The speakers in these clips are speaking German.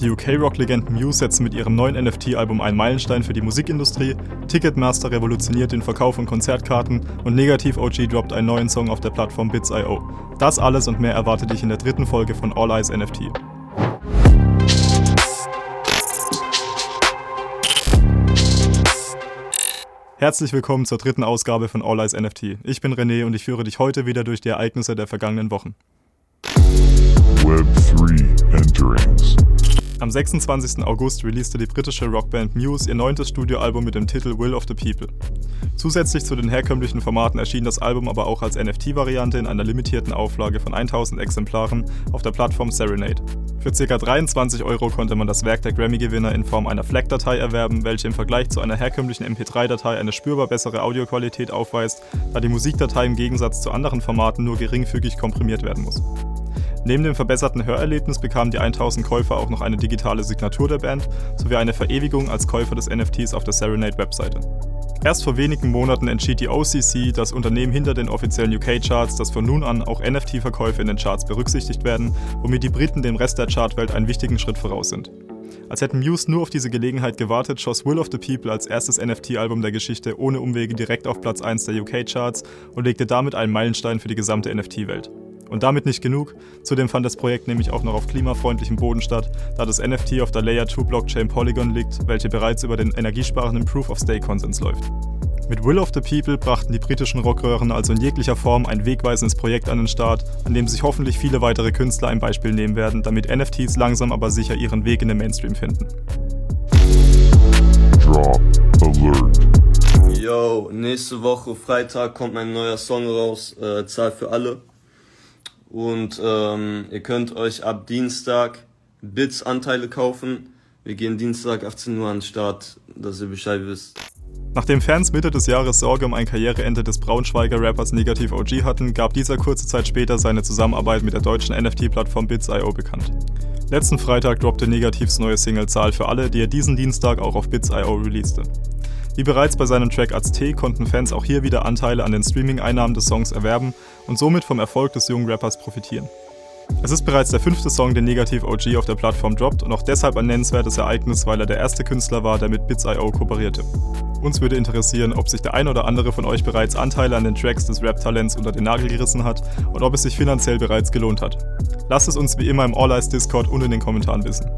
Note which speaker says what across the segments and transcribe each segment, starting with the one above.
Speaker 1: Die UK-Rock-Legenden Muse setzen mit ihrem neuen NFT-Album einen Meilenstein für die Musikindustrie, Ticketmaster revolutioniert den Verkauf von Konzertkarten und Negativ OG droppt einen neuen Song auf der Plattform Bits.io. Das alles und mehr erwartet dich in der dritten Folge von All Eyes NFT. Herzlich willkommen zur dritten Ausgabe von All Eyes NFT. Ich bin René und ich führe dich heute wieder durch die Ereignisse der vergangenen Wochen. Web 3 Enterings. Am 26. August releaste die britische Rockband Muse ihr neuntes Studioalbum mit dem Titel Will of the People. Zusätzlich zu den herkömmlichen Formaten erschien das Album aber auch als NFT-Variante in einer limitierten Auflage von 1000 Exemplaren auf der Plattform Serenade. Für ca. 23 Euro konnte man das Werk der Grammy-Gewinner in Form einer FLAC-Datei erwerben, welche im Vergleich zu einer herkömmlichen MP3-Datei eine spürbar bessere Audioqualität aufweist, da die Musikdatei im Gegensatz zu anderen Formaten nur geringfügig komprimiert werden muss. Neben dem verbesserten Hörerlebnis bekamen die 1000 Käufer auch noch eine digitale Signatur der Band sowie eine Verewigung als Käufer des NFTs auf der Serenade-Webseite. Erst vor wenigen Monaten entschied die OCC, das Unternehmen hinter den offiziellen UK-Charts, dass von nun an auch NFT-Verkäufe in den Charts berücksichtigt werden, womit die Briten dem Rest der Chartwelt einen wichtigen Schritt voraus sind. Als hätten Muse nur auf diese Gelegenheit gewartet, schoss Will of the People als erstes NFT-Album der Geschichte ohne Umwege direkt auf Platz 1 der UK-Charts und legte damit einen Meilenstein für die gesamte NFT-Welt. Und damit nicht genug, zudem fand das Projekt nämlich auch noch auf klimafreundlichem Boden statt, da das NFT auf der Layer 2 Blockchain Polygon liegt, welche bereits über den energiesparenden Proof of Stake Konsens läuft. Mit Will of the People brachten die britischen Rockröhren also in jeglicher Form ein wegweisendes Projekt an den Start, an dem sich hoffentlich viele weitere Künstler ein Beispiel nehmen werden, damit NFTs langsam aber sicher ihren Weg in den Mainstream finden.
Speaker 2: Drop Alert. Yo, nächste Woche Freitag kommt mein neuer Song raus, äh, Zahl für alle. Und ähm, ihr könnt euch ab Dienstag Bits Anteile kaufen. Wir gehen Dienstag 18 Uhr an den Start, dass ihr Bescheid wisst.
Speaker 1: Nachdem Fans Mitte des Jahres Sorge um ein Karriereende des Braunschweiger Rappers Negativ OG hatten, gab dieser kurze Zeit später seine Zusammenarbeit mit der deutschen NFT-Plattform Bits.io bekannt. Letzten Freitag droppte Negativs neue Single Zahl für alle, die er diesen Dienstag auch auf Bits.io releaste. Wie bereits bei seinem Track Azte konnten Fans auch hier wieder Anteile an den Streaming-Einnahmen des Songs erwerben und somit vom Erfolg des jungen Rappers profitieren. Es ist bereits der fünfte Song, den Negativ OG auf der Plattform droppt und auch deshalb ein nennenswertes Ereignis, weil er der erste Künstler war, der mit Bits.io kooperierte. Uns würde interessieren, ob sich der ein oder andere von euch bereits Anteile an den Tracks des Rap-Talents unter den Nagel gerissen hat und ob es sich finanziell bereits gelohnt hat. Lasst es uns wie immer im All Eyes Discord und in den Kommentaren wissen.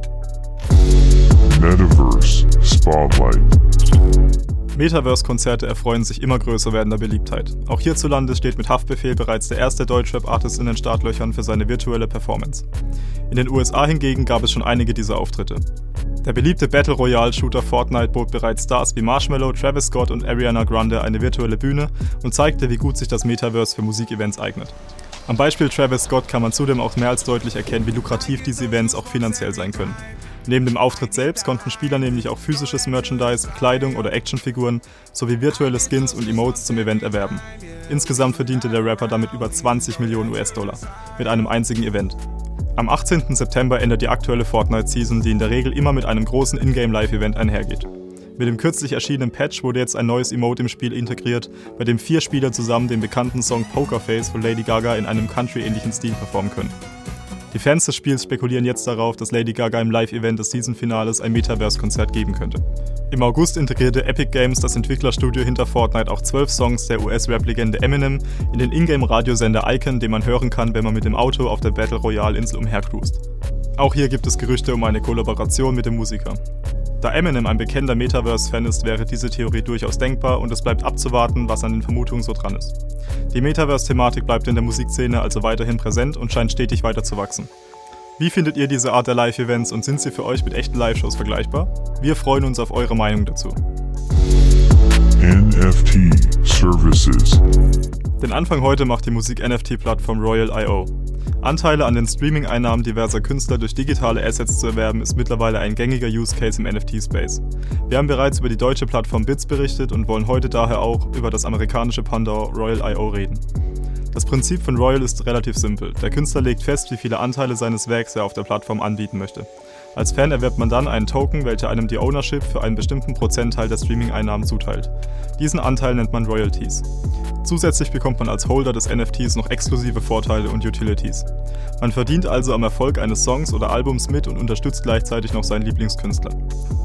Speaker 1: Metaverse Spotlight Metaverse-Konzerte erfreuen sich immer größer werdender Beliebtheit. Auch hierzulande steht mit Haftbefehl bereits der erste Deutschrap-Artist in den Startlöchern für seine virtuelle Performance. In den USA hingegen gab es schon einige dieser Auftritte. Der beliebte Battle Royale-Shooter Fortnite bot bereits Stars wie Marshmallow, Travis Scott und Ariana Grande eine virtuelle Bühne und zeigte, wie gut sich das Metaverse für Musikevents eignet. Am Beispiel Travis Scott kann man zudem auch mehr als deutlich erkennen, wie lukrativ diese Events auch finanziell sein können. Neben dem Auftritt selbst konnten Spieler nämlich auch physisches Merchandise, Kleidung oder Actionfiguren sowie virtuelle Skins und Emotes zum Event erwerben. Insgesamt verdiente der Rapper damit über 20 Millionen US-Dollar mit einem einzigen Event. Am 18. September endet die aktuelle Fortnite-Season, die in der Regel immer mit einem großen Ingame-Live-Event einhergeht. Mit dem kürzlich erschienenen Patch wurde jetzt ein neues Emote im Spiel integriert, bei dem vier Spieler zusammen den bekannten Song Pokerface von Lady Gaga in einem Country-ähnlichen Stil performen können. Die Fans des Spiels spekulieren jetzt darauf, dass Lady Gaga im Live-Event des Season-Finales ein Metaverse-Konzert geben könnte. Im August integrierte Epic Games, das Entwicklerstudio hinter Fortnite, auch zwölf Songs der US-Rap-Legende Eminem in den Ingame-Radiosender Icon, den man hören kann, wenn man mit dem Auto auf der Battle Royale-Insel umhercruist. Auch hier gibt es Gerüchte um eine Kollaboration mit dem Musiker. Da Eminem ein bekennender Metaverse-Fan ist, wäre diese Theorie durchaus denkbar und es bleibt abzuwarten, was an den Vermutungen so dran ist. Die Metaverse-Thematik bleibt in der Musikszene also weiterhin präsent und scheint stetig weiter zu wachsen. Wie findet ihr diese Art der Live-Events und sind sie für euch mit echten Live-Shows vergleichbar? Wir freuen uns auf eure Meinung dazu. NFT Services. Den Anfang heute macht die Musik-NFT-Plattform Royal.io. Anteile an den Streaming-Einnahmen diverser Künstler durch digitale Assets zu erwerben, ist mittlerweile ein gängiger Use Case im NFT-Space. Wir haben bereits über die deutsche Plattform Bits berichtet und wollen heute daher auch über das amerikanische Pendant Royal.io reden. Das Prinzip von Royal ist relativ simpel. Der Künstler legt fest, wie viele Anteile seines Werks er auf der Plattform anbieten möchte. Als Fan erwirbt man dann einen Token, welcher einem die Ownership für einen bestimmten Prozentteil der Streaming-Einnahmen zuteilt. Diesen Anteil nennt man Royalties. Zusätzlich bekommt man als Holder des NFTs noch exklusive Vorteile und Utilities. Man verdient also am Erfolg eines Songs oder Albums mit und unterstützt gleichzeitig noch seinen Lieblingskünstler.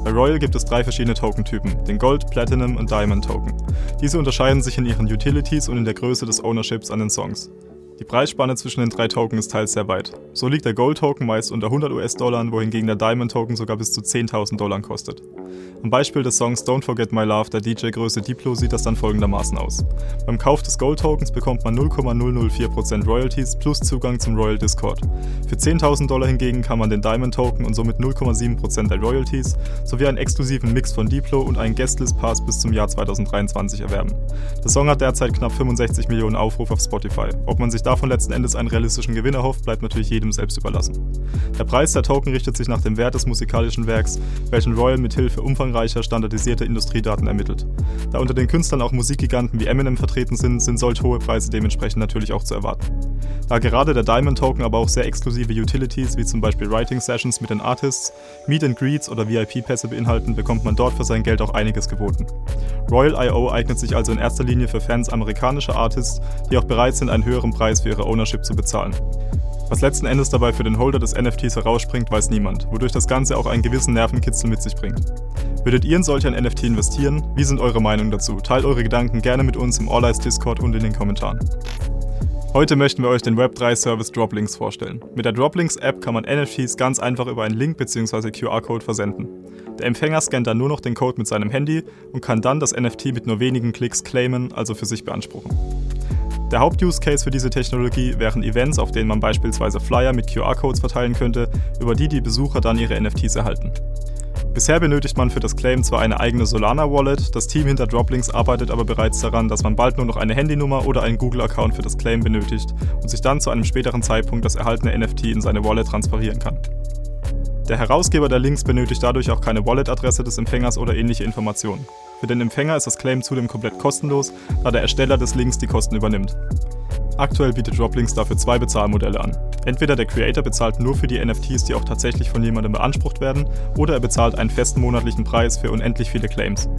Speaker 1: Bei Royal gibt es drei verschiedene Tokentypen, den Gold, Platinum und Diamond Token. Diese unterscheiden sich in ihren Utilities und in der Größe des Ownerships an den Songs. Die Preisspanne zwischen den drei Tokens ist teils sehr weit. So liegt der Gold Token meist unter 100 US-Dollar, wohingegen der Diamond Token sogar bis zu 10.000 Dollar kostet. Am Beispiel des Songs Don't Forget My Love der DJ-Größe Diplo sieht das dann folgendermaßen aus. Beim Kauf des Gold Tokens bekommt man 0,004% Royalties plus Zugang zum Royal Discord. Für 10.000 Dollar hingegen kann man den Diamond Token und somit 0,7% der Royalties sowie einen exklusiven Mix von Diplo und einen Guestlist Pass bis zum Jahr 2023 erwerben. Der Song hat derzeit knapp 65 Millionen Aufrufe auf Spotify. Ob man sich davon letzten Endes einen realistischen Gewinn erhofft, bleibt natürlich jedem selbst überlassen. Der Preis der Token richtet sich nach dem Wert des musikalischen Werks, welchen Royal mit Hilfe umfangreicher standardisierter Industriedaten ermittelt. Da unter den Künstlern auch Musikgiganten wie Eminem vertreten sind, sind solch hohe Preise dementsprechend natürlich auch zu erwarten. Da gerade der Diamond Token aber auch sehr exklusive Utilities wie zum Beispiel Writing Sessions mit den Artists, Meet and Greets oder VIP-Pässe beinhalten, bekommt man dort für sein Geld auch einiges geboten. Royal.io eignet sich also in erster Linie für Fans amerikanischer Artists, die auch bereit sind, einen höheren Preis für ihre Ownership zu bezahlen. Was letzten Endes dabei für den Holder des NFTs herausspringt, weiß niemand, wodurch das Ganze auch einen gewissen Nervenkitzel mit sich bringt. Würdet ihr in solch ein NFT investieren? Wie sind eure Meinungen dazu? Teilt eure Gedanken gerne mit uns im All Eyes Discord und in den Kommentaren. Heute möchten wir euch den Web3-Service Droplinks vorstellen. Mit der Droplinks-App kann man NFTs ganz einfach über einen Link bzw. QR-Code versenden. Der Empfänger scannt dann nur noch den Code mit seinem Handy und kann dann das NFT mit nur wenigen Klicks claimen, also für sich beanspruchen. Der Haupt-Use-Case für diese Technologie wären Events, auf denen man beispielsweise Flyer mit QR-Codes verteilen könnte, über die die Besucher dann ihre NFTs erhalten. Bisher benötigt man für das Claim zwar eine eigene Solana-Wallet, das Team hinter Droplinks arbeitet aber bereits daran, dass man bald nur noch eine Handynummer oder einen Google-Account für das Claim benötigt und sich dann zu einem späteren Zeitpunkt das erhaltene NFT in seine Wallet transferieren kann. Der Herausgeber der Links benötigt dadurch auch keine Wallet-Adresse des Empfängers oder ähnliche Informationen. Für den Empfänger ist das Claim zudem komplett kostenlos, da der Ersteller des Links die Kosten übernimmt. Aktuell bietet Droplinks dafür zwei Bezahlmodelle an. Entweder der Creator bezahlt nur für die NFTs, die auch tatsächlich von jemandem beansprucht werden, oder er bezahlt einen festen monatlichen Preis für unendlich viele Claims.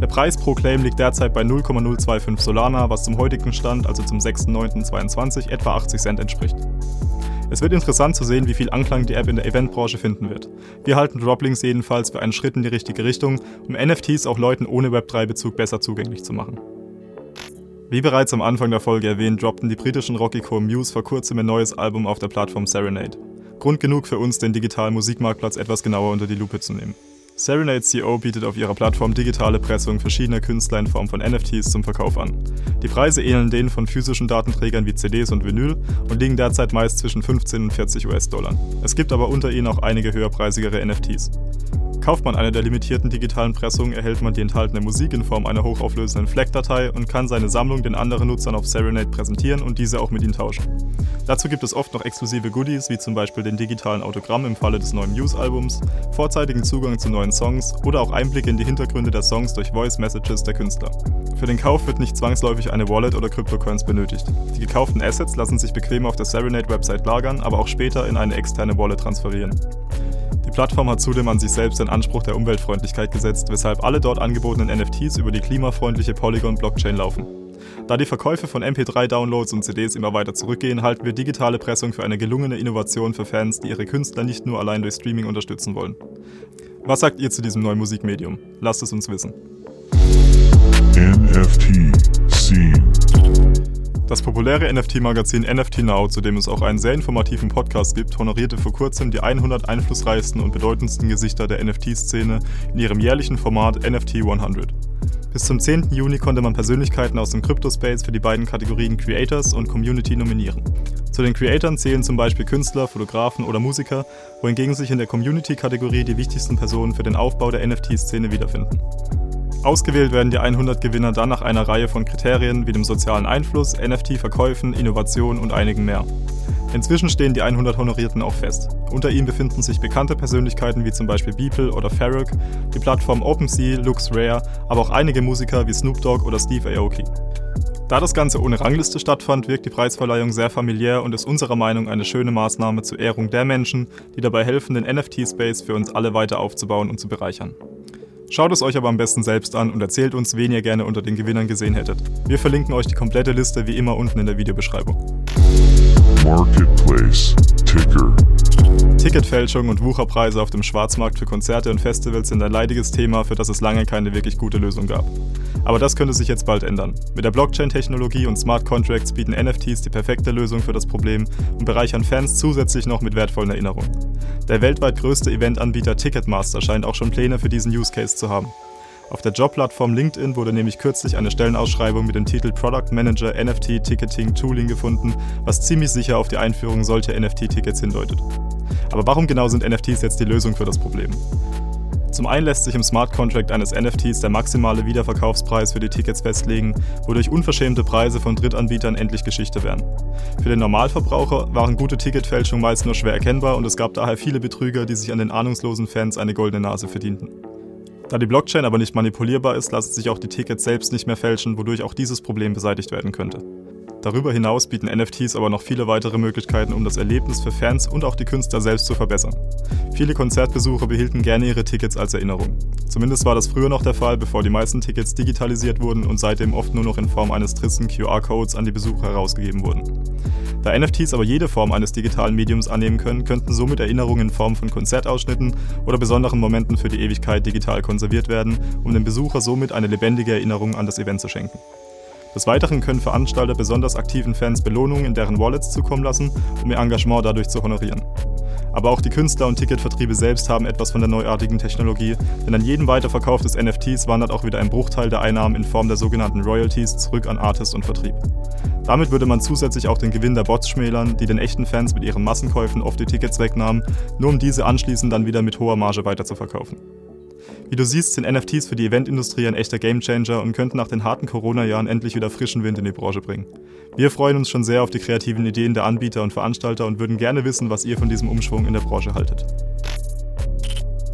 Speaker 1: Der Preis pro Claim liegt derzeit bei 0,025 Solana, was zum heutigen Stand, also zum 6.9.22, etwa 80 Cent entspricht. Es wird interessant zu sehen, wie viel Anklang die App in der Eventbranche finden wird. Wir halten Droplinks jedenfalls für einen Schritt in die richtige Richtung, um NFTs auch Leuten ohne Web3-Bezug besser zugänglich zu machen. Wie bereits am Anfang der Folge erwähnt, droppten die britischen Rockycore Muse vor kurzem ein neues Album auf der Plattform Serenade. Grund genug für uns, den digitalen Musikmarktplatz etwas genauer unter die Lupe zu nehmen. Serenade CO bietet auf ihrer Plattform digitale Pressungen verschiedener Künstler in Form von NFTs zum Verkauf an. Die Preise ähneln denen von physischen Datenträgern wie CDs und Vinyl und liegen derzeit meist zwischen 15 und 40 US-Dollar. Es gibt aber unter ihnen auch einige höherpreisigere NFTs. Kauft man eine der limitierten digitalen Pressungen, erhält man die enthaltene Musik in Form einer hochauflösenden FLAC-Datei und kann seine Sammlung den anderen Nutzern auf Serenade präsentieren und diese auch mit ihnen tauschen. Dazu gibt es oft noch exklusive Goodies, wie zum Beispiel den digitalen Autogramm im Falle des neuen Muse-Albums, vorzeitigen Zugang zu neuen Songs oder auch Einblicke in die Hintergründe der Songs durch Voice Messages der Künstler. Für den Kauf wird nicht zwangsläufig eine Wallet oder Cryptocurrency benötigt. Die gekauften Assets lassen sich bequem auf der Serenade-Website lagern, aber auch später in eine externe Wallet transferieren. Die Plattform hat zudem an sich selbst den Anspruch der Umweltfreundlichkeit gesetzt, weshalb alle dort angebotenen NFTs über die klimafreundliche Polygon-Blockchain laufen. Da die Verkäufe von MP3-Downloads und CDs immer weiter zurückgehen, halten wir digitale Pressung für eine gelungene Innovation für Fans, die ihre Künstler nicht nur allein durch Streaming unterstützen wollen. Was sagt ihr zu diesem neuen Musikmedium? Lasst es uns wissen. NFT das populäre NFT-Magazin NFT Now, zu dem es auch einen sehr informativen Podcast gibt, honorierte vor kurzem die 100 einflussreichsten und bedeutendsten Gesichter der NFT-Szene in ihrem jährlichen Format NFT 100. Bis zum 10. Juni konnte man Persönlichkeiten aus dem Crypto-Space für die beiden Kategorien Creators und Community nominieren. Zu den Creatoren zählen zum Beispiel Künstler, Fotografen oder Musiker, wohingegen sich in der Community-Kategorie die wichtigsten Personen für den Aufbau der NFT-Szene wiederfinden. Ausgewählt werden die 100 Gewinner dann nach einer Reihe von Kriterien wie dem sozialen Einfluss, NFT-Verkäufen, Innovation und einigen mehr. Inzwischen stehen die 100 Honorierten auch fest. Unter ihnen befinden sich bekannte Persönlichkeiten wie zum Beispiel Beeple oder Farrokh, die Plattform OpenSea, LuxRare, aber auch einige Musiker wie Snoop Dogg oder Steve Aoki. Da das Ganze ohne Rangliste stattfand, wirkt die Preisverleihung sehr familiär und ist unserer Meinung eine schöne Maßnahme zur Ehrung der Menschen, die dabei helfen, den NFT-Space für uns alle weiter aufzubauen und zu bereichern. Schaut es euch aber am besten selbst an und erzählt uns, wen ihr gerne unter den Gewinnern gesehen hättet. Wir verlinken euch die komplette Liste wie immer unten in der Videobeschreibung. Marketplace Ticker Ticketfälschung und Wucherpreise auf dem Schwarzmarkt für Konzerte und Festivals sind ein leidiges Thema, für das es lange keine wirklich gute Lösung gab. Aber das könnte sich jetzt bald ändern. Mit der Blockchain-Technologie und Smart Contracts bieten NFTs die perfekte Lösung für das Problem und bereichern Fans zusätzlich noch mit wertvollen Erinnerungen. Der weltweit größte Eventanbieter Ticketmaster scheint auch schon Pläne für diesen Use Case zu haben. Auf der Jobplattform LinkedIn wurde nämlich kürzlich eine Stellenausschreibung mit dem Titel Product Manager NFT Ticketing Tooling gefunden, was ziemlich sicher auf die Einführung solcher NFT-Tickets hindeutet. Aber warum genau sind NFTs jetzt die Lösung für das Problem? Zum einen lässt sich im Smart Contract eines NFTs der maximale Wiederverkaufspreis für die Tickets festlegen, wodurch unverschämte Preise von Drittanbietern endlich Geschichte werden. Für den Normalverbraucher waren gute Ticketfälschungen meist nur schwer erkennbar und es gab daher viele Betrüger, die sich an den ahnungslosen Fans eine goldene Nase verdienten. Da die Blockchain aber nicht manipulierbar ist, lassen sich auch die Tickets selbst nicht mehr fälschen, wodurch auch dieses Problem beseitigt werden könnte. Darüber hinaus bieten NFTs aber noch viele weitere Möglichkeiten, um das Erlebnis für Fans und auch die Künstler selbst zu verbessern. Viele Konzertbesucher behielten gerne ihre Tickets als Erinnerung. Zumindest war das früher noch der Fall, bevor die meisten Tickets digitalisiert wurden und seitdem oft nur noch in Form eines tristen QR-Codes an die Besucher herausgegeben wurden. Da NFTs aber jede Form eines digitalen Mediums annehmen können, könnten somit Erinnerungen in Form von Konzertausschnitten oder besonderen Momenten für die Ewigkeit digital konserviert werden, um dem Besucher somit eine lebendige Erinnerung an das Event zu schenken. Des Weiteren können Veranstalter besonders aktiven Fans Belohnungen in deren Wallets zukommen lassen, um ihr Engagement dadurch zu honorieren. Aber auch die Künstler und Ticketvertriebe selbst haben etwas von der neuartigen Technologie, denn an jedem Weiterverkauf des NFTs wandert auch wieder ein Bruchteil der Einnahmen in Form der sogenannten Royalties zurück an Artist und Vertrieb. Damit würde man zusätzlich auch den Gewinn der Bots schmälern, die den echten Fans mit ihren Massenkäufen oft die Tickets wegnahmen, nur um diese anschließend dann wieder mit hoher Marge weiterzuverkaufen. Wie du siehst, sind NFTs für die Eventindustrie ein echter Gamechanger und könnten nach den harten Corona-Jahren endlich wieder frischen Wind in die Branche bringen. Wir freuen uns schon sehr auf die kreativen Ideen der Anbieter und Veranstalter und würden gerne wissen, was ihr von diesem Umschwung in der Branche haltet.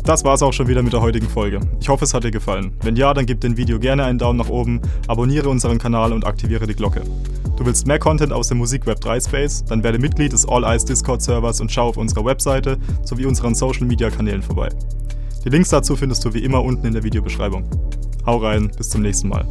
Speaker 1: Das war's auch schon wieder mit der heutigen Folge. Ich hoffe, es hat dir gefallen. Wenn ja, dann gib dem Video gerne einen Daumen nach oben, abonniere unseren Kanal und aktiviere die Glocke. Du willst mehr Content aus dem Musikweb 3 Space? Dann werde Mitglied des All Eyes Discord Servers und schau auf unserer Webseite sowie unseren Social Media Kanälen vorbei. Die Links dazu findest du wie immer unten in der Videobeschreibung. Hau rein, bis zum nächsten Mal.